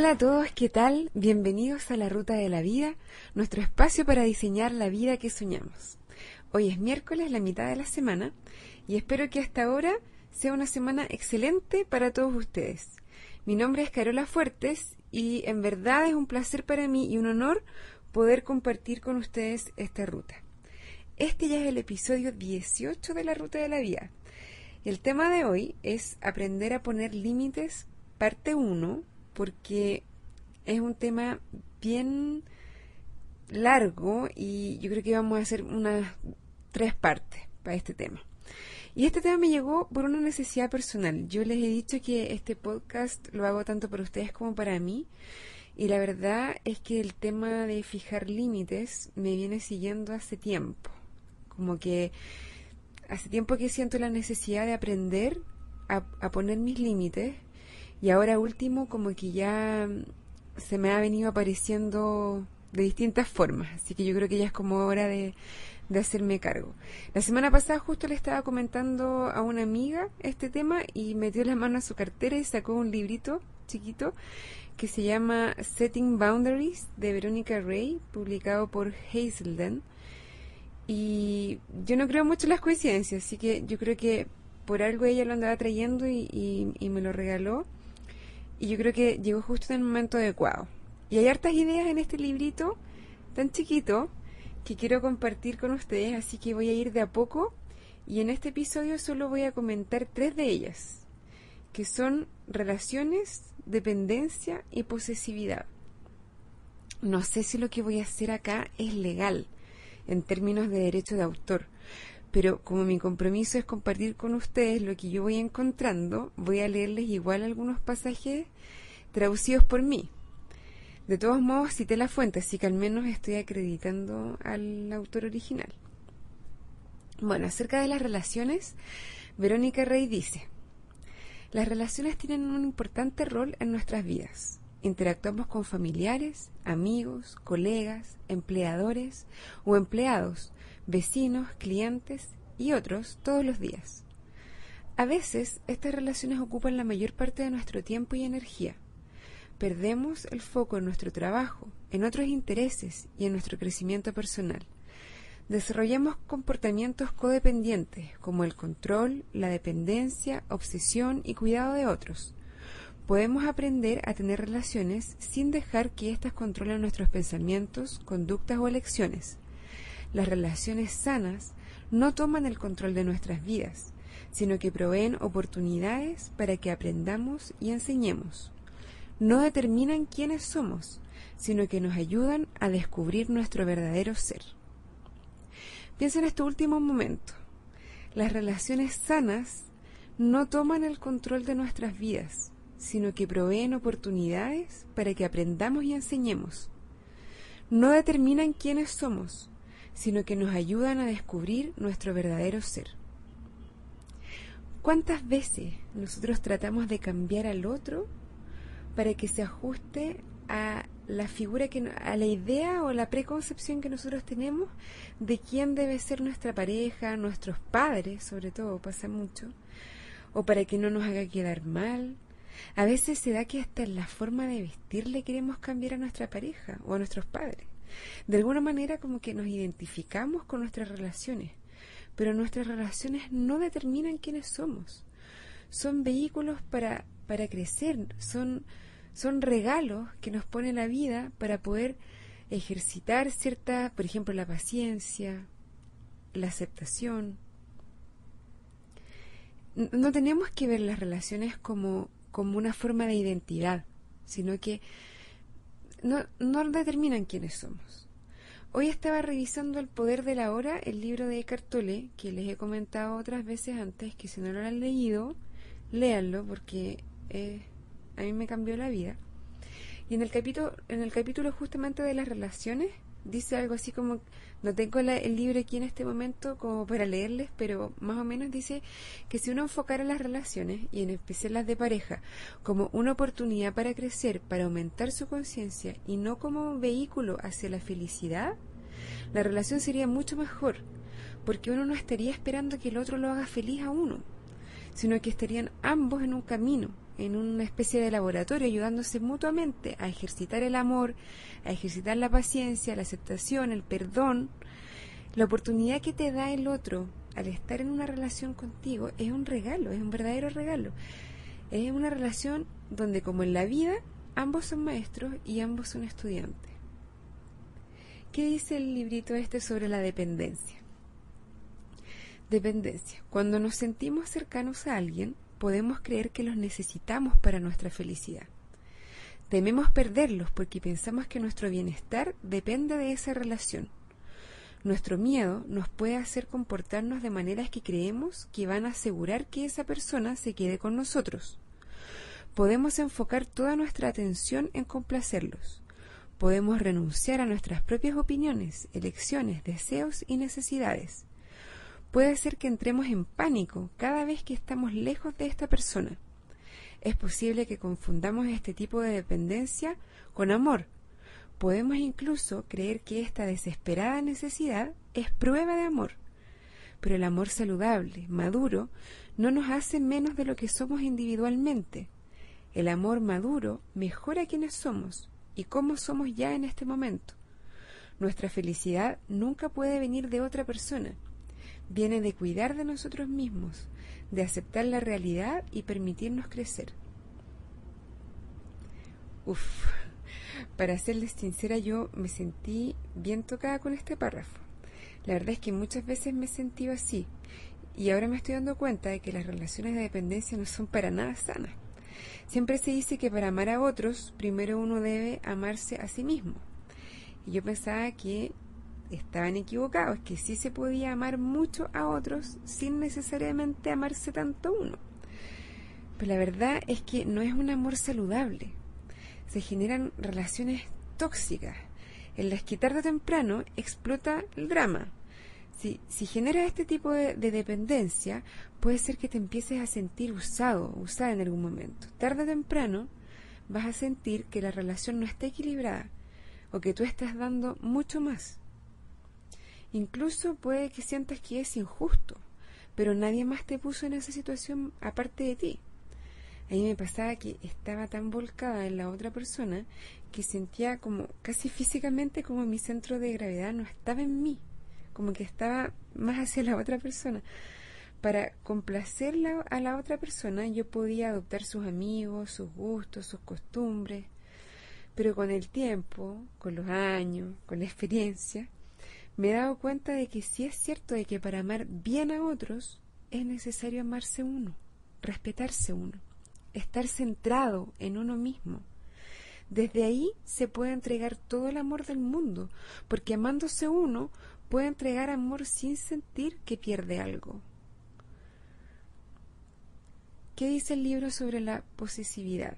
Hola a todos, ¿qué tal? Bienvenidos a la Ruta de la Vida, nuestro espacio para diseñar la vida que soñamos. Hoy es miércoles, la mitad de la semana, y espero que hasta ahora sea una semana excelente para todos ustedes. Mi nombre es Carola Fuertes y en verdad es un placer para mí y un honor poder compartir con ustedes esta ruta. Este ya es el episodio 18 de la Ruta de la Vida. El tema de hoy es aprender a poner límites, parte 1, porque es un tema bien largo y yo creo que vamos a hacer unas tres partes para este tema. Y este tema me llegó por una necesidad personal. Yo les he dicho que este podcast lo hago tanto para ustedes como para mí. Y la verdad es que el tema de fijar límites me viene siguiendo hace tiempo. Como que hace tiempo que siento la necesidad de aprender a, a poner mis límites. Y ahora último como que ya se me ha venido apareciendo de distintas formas. Así que yo creo que ya es como hora de, de hacerme cargo. La semana pasada justo le estaba comentando a una amiga este tema y metió la mano a su cartera y sacó un librito chiquito que se llama Setting Boundaries de Verónica Ray, publicado por Hazelden. Y yo no creo mucho en las coincidencias, así que yo creo que por algo ella lo andaba trayendo y, y me lo regaló. Y yo creo que llegó justo en el momento adecuado. Y hay hartas ideas en este librito tan chiquito que quiero compartir con ustedes, así que voy a ir de a poco y en este episodio solo voy a comentar tres de ellas, que son relaciones, dependencia y posesividad. No sé si lo que voy a hacer acá es legal en términos de derecho de autor, pero como mi compromiso es compartir con ustedes lo que yo voy encontrando, voy a leerles igual algunos pasajes traducidos por mí. De todos modos, cité la fuente, así que al menos estoy acreditando al autor original. Bueno, acerca de las relaciones, Verónica Rey dice, las relaciones tienen un importante rol en nuestras vidas. Interactuamos con familiares, amigos, colegas, empleadores o empleados, vecinos, clientes y otros todos los días. A veces, estas relaciones ocupan la mayor parte de nuestro tiempo y energía perdemos el foco en nuestro trabajo, en otros intereses y en nuestro crecimiento personal. Desarrollamos comportamientos codependientes como el control, la dependencia, obsesión y cuidado de otros. Podemos aprender a tener relaciones sin dejar que éstas controlen nuestros pensamientos, conductas o elecciones. Las relaciones sanas no toman el control de nuestras vidas, sino que proveen oportunidades para que aprendamos y enseñemos no determinan quiénes somos, sino que nos ayudan a descubrir nuestro verdadero ser. Piensa en este último momento. Las relaciones sanas no toman el control de nuestras vidas, sino que proveen oportunidades para que aprendamos y enseñemos. No determinan quiénes somos, sino que nos ayudan a descubrir nuestro verdadero ser. ¿Cuántas veces nosotros tratamos de cambiar al otro para que se ajuste a la figura que a la idea o la preconcepción que nosotros tenemos de quién debe ser nuestra pareja, nuestros padres, sobre todo pasa mucho, o para que no nos haga quedar mal. A veces se da que hasta en la forma de vestir le queremos cambiar a nuestra pareja o a nuestros padres. De alguna manera como que nos identificamos con nuestras relaciones, pero nuestras relaciones no determinan quiénes somos. Son vehículos para para crecer, son, son regalos que nos pone la vida para poder ejercitar cierta, por ejemplo, la paciencia, la aceptación. No tenemos que ver las relaciones como, como una forma de identidad, sino que no, no determinan quiénes somos. Hoy estaba revisando El Poder de la Hora, el libro de Eckhart Tolle, que les he comentado otras veces antes, que si no lo han leído, léanlo porque eh, a mí me cambió la vida. Y en el capítulo, en el capítulo justamente de las relaciones, dice algo así como, no tengo el libro aquí en este momento como para leerles, pero más o menos dice que si uno enfocara las relaciones, y en especial las de pareja, como una oportunidad para crecer, para aumentar su conciencia, y no como un vehículo hacia la felicidad, la relación sería mucho mejor, porque uno no estaría esperando que el otro lo haga feliz a uno, sino que estarían ambos en un camino, en una especie de laboratorio ayudándose mutuamente a ejercitar el amor, a ejercitar la paciencia, la aceptación, el perdón. La oportunidad que te da el otro al estar en una relación contigo es un regalo, es un verdadero regalo. Es una relación donde como en la vida ambos son maestros y ambos son estudiantes. ¿Qué dice el librito este sobre la dependencia? Dependencia. Cuando nos sentimos cercanos a alguien, podemos creer que los necesitamos para nuestra felicidad. Tememos perderlos porque pensamos que nuestro bienestar depende de esa relación. Nuestro miedo nos puede hacer comportarnos de maneras que creemos que van a asegurar que esa persona se quede con nosotros. Podemos enfocar toda nuestra atención en complacerlos. Podemos renunciar a nuestras propias opiniones, elecciones, deseos y necesidades Puede ser que entremos en pánico cada vez que estamos lejos de esta persona. Es posible que confundamos este tipo de dependencia con amor. Podemos incluso creer que esta desesperada necesidad es prueba de amor. Pero el amor saludable, maduro, no nos hace menos de lo que somos individualmente. El amor maduro mejora quienes somos y cómo somos ya en este momento. Nuestra felicidad nunca puede venir de otra persona viene de cuidar de nosotros mismos, de aceptar la realidad y permitirnos crecer. Uf, para serles sincera, yo me sentí bien tocada con este párrafo. La verdad es que muchas veces me he sentido así y ahora me estoy dando cuenta de que las relaciones de dependencia no son para nada sanas. Siempre se dice que para amar a otros, primero uno debe amarse a sí mismo. Y yo pensaba que estaban equivocados, que sí se podía amar mucho a otros sin necesariamente amarse tanto uno. Pero la verdad es que no es un amor saludable. Se generan relaciones tóxicas en las que tarde o temprano explota el drama. Si, si generas este tipo de, de, dependencia, puede ser que te empieces a sentir usado, usada en algún momento. Tarde o temprano vas a sentir que la relación no está equilibrada o que tú estás dando mucho más. Incluso puede que sientas que es injusto, pero nadie más te puso en esa situación aparte de ti. A mí me pasaba que estaba tan volcada en la otra persona que sentía como casi físicamente como mi centro de gravedad no estaba en mí, como que estaba más hacia la otra persona. Para complacerla a la otra persona yo podía adoptar sus amigos, sus gustos, sus costumbres, pero con el tiempo, con los años, con la experiencia, me he dado cuenta de que sí es cierto de que para amar bien a otros es necesario amarse uno, respetarse uno, estar centrado en uno mismo. Desde ahí se puede entregar todo el amor del mundo, porque amándose uno puede entregar amor sin sentir que pierde algo. ¿Qué dice el libro sobre la posesividad?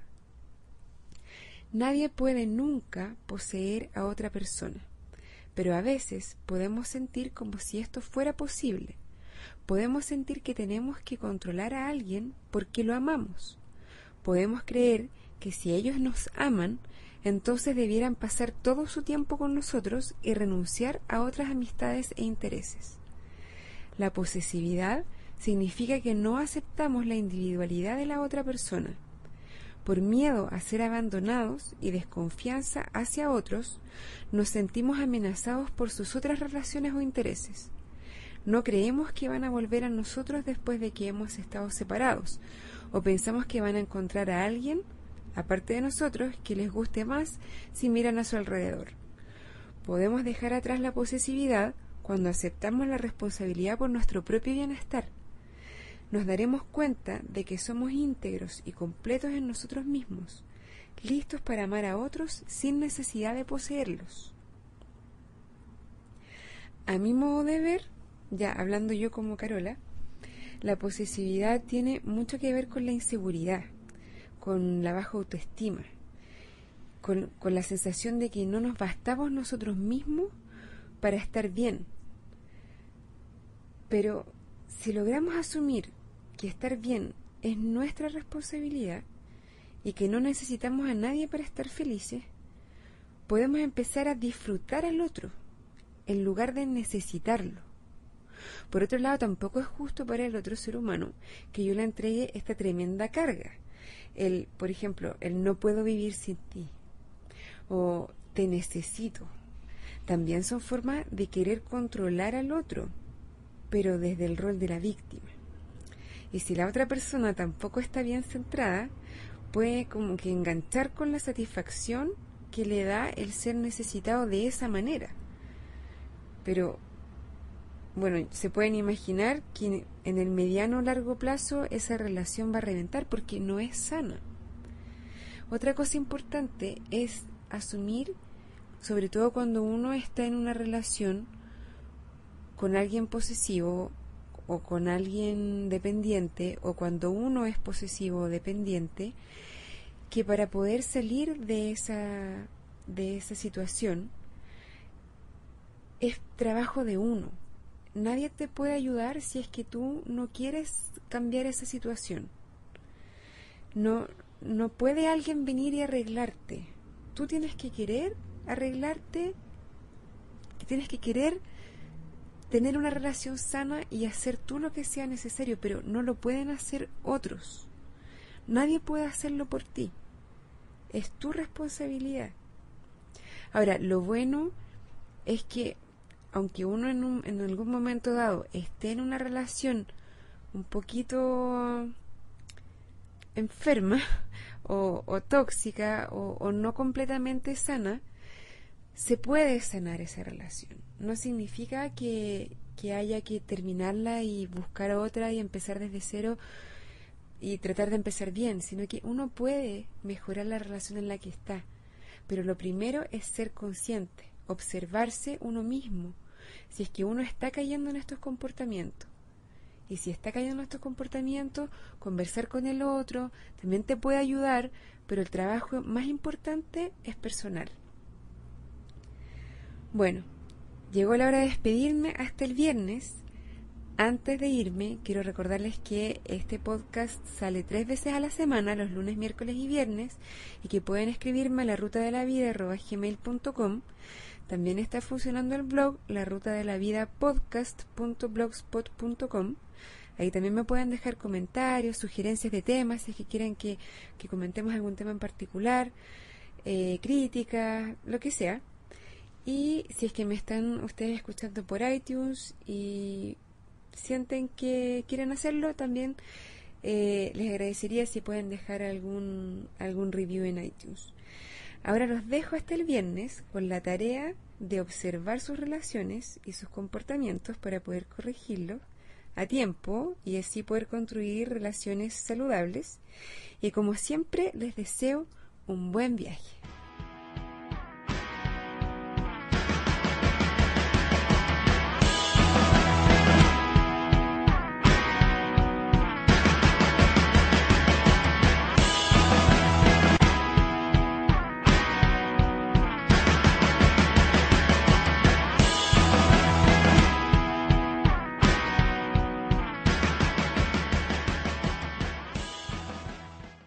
Nadie puede nunca poseer a otra persona pero a veces podemos sentir como si esto fuera posible. Podemos sentir que tenemos que controlar a alguien porque lo amamos. Podemos creer que si ellos nos aman, entonces debieran pasar todo su tiempo con nosotros y renunciar a otras amistades e intereses. La posesividad significa que no aceptamos la individualidad de la otra persona por miedo a ser abandonados y desconfianza hacia otros, nos sentimos amenazados por sus otras relaciones o intereses. No creemos que van a volver a nosotros después de que hemos estado separados, o pensamos que van a encontrar a alguien, aparte de nosotros, que les guste más si miran a su alrededor. Podemos dejar atrás la posesividad cuando aceptamos la responsabilidad por nuestro propio bienestar nos daremos cuenta de que somos íntegros y completos en nosotros mismos, listos para amar a otros sin necesidad de poseerlos. A mi modo de ver, ya hablando yo como Carola, la posesividad tiene mucho que ver con la inseguridad, con la baja autoestima, con, la sensación de que no nos bastamos nosotros mismos para estar bien. Pero si logramos asumir que estar bien es nuestra responsabilidad y que no necesitamos a nadie para estar felices, podemos empezar a disfrutar al otro en lugar de necesitarlo. Por otro lado, tampoco es justo para el otro ser humano que yo le entregue esta tremenda carga, El, por ejemplo, el no puedo vivir sin ti o te necesito. También son formas de querer controlar al otro, pero desde el rol de la víctima. Y si la otra persona tampoco está bien centrada, puede como que enganchar con la satisfacción que le da el ser necesitado de esa manera. Pero, bueno, se pueden imaginar que en el mediano o largo plazo esa relación va a reventar porque no es sana. Otra cosa importante es asumir, sobre todo cuando uno está en una relación con alguien posesivo o con alguien dependiente o cuando uno es posesivo o dependiente, que para poder salir de esa, de esa situación es trabajo de uno. Nadie te puede ayudar si es que tú no quieres cambiar esa situación. No, no puede alguien venir y arreglarte. Tú tienes que querer arreglarte, tienes que querer tener una relación sana y hacer tú lo que sea necesario, pero no lo pueden hacer otros. Nadie puede hacerlo por ti. Es tu responsabilidad. Ahora, lo bueno es que aunque uno en, un, en algún momento dado esté en una relación un poquito enferma o, tóxica o no completamente sana, se puede sanar esa relación no significa que, haya que terminarla y buscar otra y empezar desde cero y tratar de empezar bien, sino que uno puede mejorar la relación en la que está. Pero lo primero es ser consciente, observarse uno mismo, si es que uno está cayendo en estos comportamientos. Y si está cayendo en estos comportamientos, conversar con el otro también te puede ayudar, pero el trabajo más importante es personal. Bueno, Llegó la hora de despedirme hasta el viernes. Antes de irme, quiero recordarles que este podcast sale tres veces a la semana, los lunes, miércoles y viernes, y que pueden escribirme a la ruta de la vida gmail.com. También está funcionando el blog la ruta de la vida podcast.blogspot.com. Ahí también me pueden dejar comentarios, sugerencias de temas, si es que quieren que, comentemos algún tema en particular, eh, críticas, lo que sea. Y si es que me están ustedes escuchando por iTunes y sienten que quieren hacerlo, también eh, les agradecería si pueden dejar algún, algún review en iTunes. Ahora los dejo hasta el viernes con la tarea de observar sus relaciones y sus comportamientos para poder corregirlos a tiempo y así poder construir relaciones saludables. Y como siempre les deseo un buen viaje.